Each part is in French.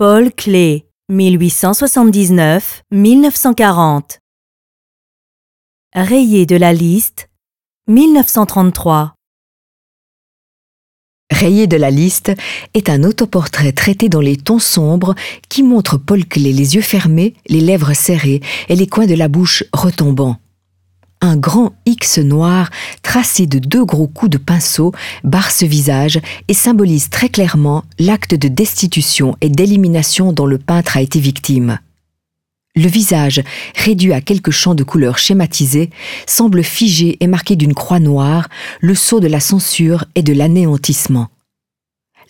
Paul Klee, 1879-1940. Rayé de la liste, 1933. Rayé de la liste est un autoportrait traité dans les tons sombres qui montre Paul Klee les yeux fermés, les lèvres serrées et les coins de la bouche retombants. Un grand X noir tracé de deux gros coups de pinceau barre ce visage et symbolise très clairement l'acte de destitution et d'élimination dont le peintre a été victime. Le visage, réduit à quelques champs de couleurs schématisés, semble figé et marqué d'une croix noire, le sceau de la censure et de l'anéantissement.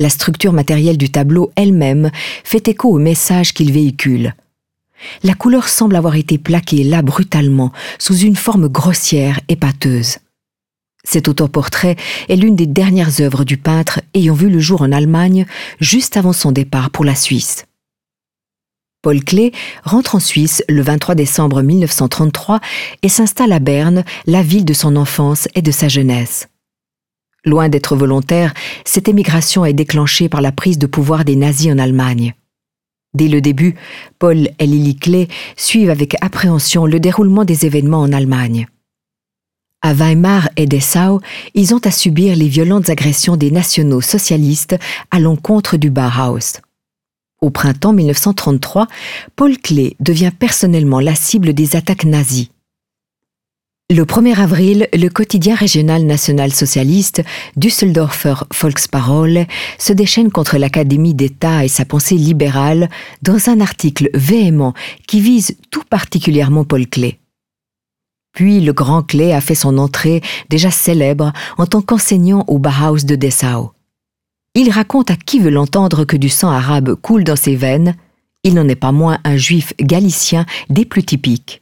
La structure matérielle du tableau elle-même fait écho au message qu'il véhicule. La couleur semble avoir été plaquée là brutalement, sous une forme grossière et pâteuse. Cet autoportrait est l'une des dernières œuvres du peintre ayant vu le jour en Allemagne juste avant son départ pour la Suisse. Paul Klee rentre en Suisse le 23 décembre 1933 et s'installe à Berne, la ville de son enfance et de sa jeunesse. Loin d'être volontaire, cette émigration est déclenchée par la prise de pouvoir des nazis en Allemagne. Dès le début, Paul et Lily Klee suivent avec appréhension le déroulement des événements en Allemagne. À Weimar et Dessau, ils ont à subir les violentes agressions des nationaux socialistes à l'encontre du Bauhaus. Au printemps 1933, Paul Klee devient personnellement la cible des attaques nazies. Le 1er avril, le quotidien régional national socialiste Düsseldorfer Volksparole se déchaîne contre l'Académie d'État et sa pensée libérale dans un article véhément qui vise tout particulièrement Paul Klee. Puis le grand Klee a fait son entrée, déjà célèbre, en tant qu'enseignant au Bauhaus de Dessau. Il raconte à qui veut l'entendre que du sang arabe coule dans ses veines. Il n'en est pas moins un juif galicien des plus typiques.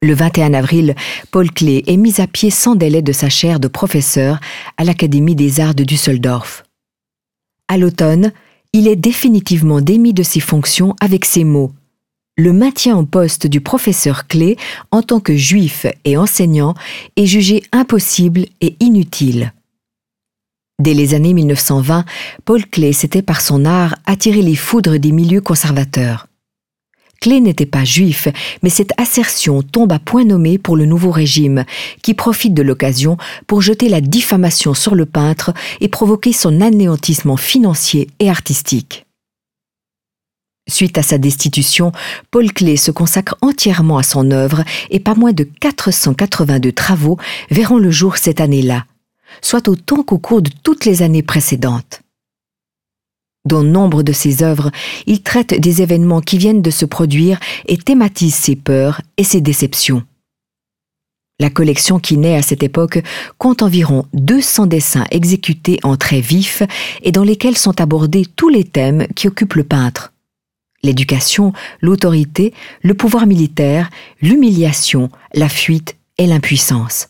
Le 21 avril, Paul Klee est mis à pied sans délai de sa chaire de professeur à l'Académie des arts de Düsseldorf. À l'automne, il est définitivement démis de ses fonctions avec ces mots. Le maintien en poste du professeur Klee en tant que juif et enseignant est jugé impossible et inutile. Dès les années 1920, Paul Klee s'était par son art attiré les foudres des milieux conservateurs. Clé n'était pas juif, mais cette assertion tombe à point nommé pour le nouveau régime, qui profite de l'occasion pour jeter la diffamation sur le peintre et provoquer son anéantissement financier et artistique. Suite à sa destitution, Paul Klee se consacre entièrement à son œuvre et pas moins de 482 travaux verront le jour cette année-là, soit autant qu'au cours de toutes les années précédentes. Dans nombre de ses œuvres, il traite des événements qui viennent de se produire et thématise ses peurs et ses déceptions. La collection qui naît à cette époque compte environ 200 dessins exécutés en traits vifs et dans lesquels sont abordés tous les thèmes qui occupent le peintre. L'éducation, l'autorité, le pouvoir militaire, l'humiliation, la fuite et l'impuissance.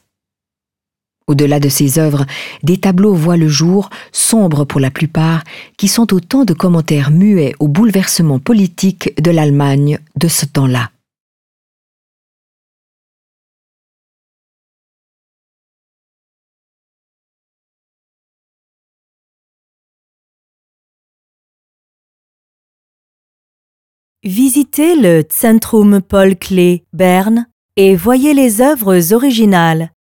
Au-delà de ses œuvres, des tableaux voient le jour, sombres pour la plupart, qui sont autant de commentaires muets au bouleversement politique de l'Allemagne de ce temps-là. Visitez le Zentrum Paul Klee Berne et voyez les œuvres originales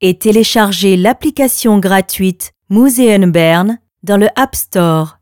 et téléchargez l'application gratuite Museum Bern dans le App Store.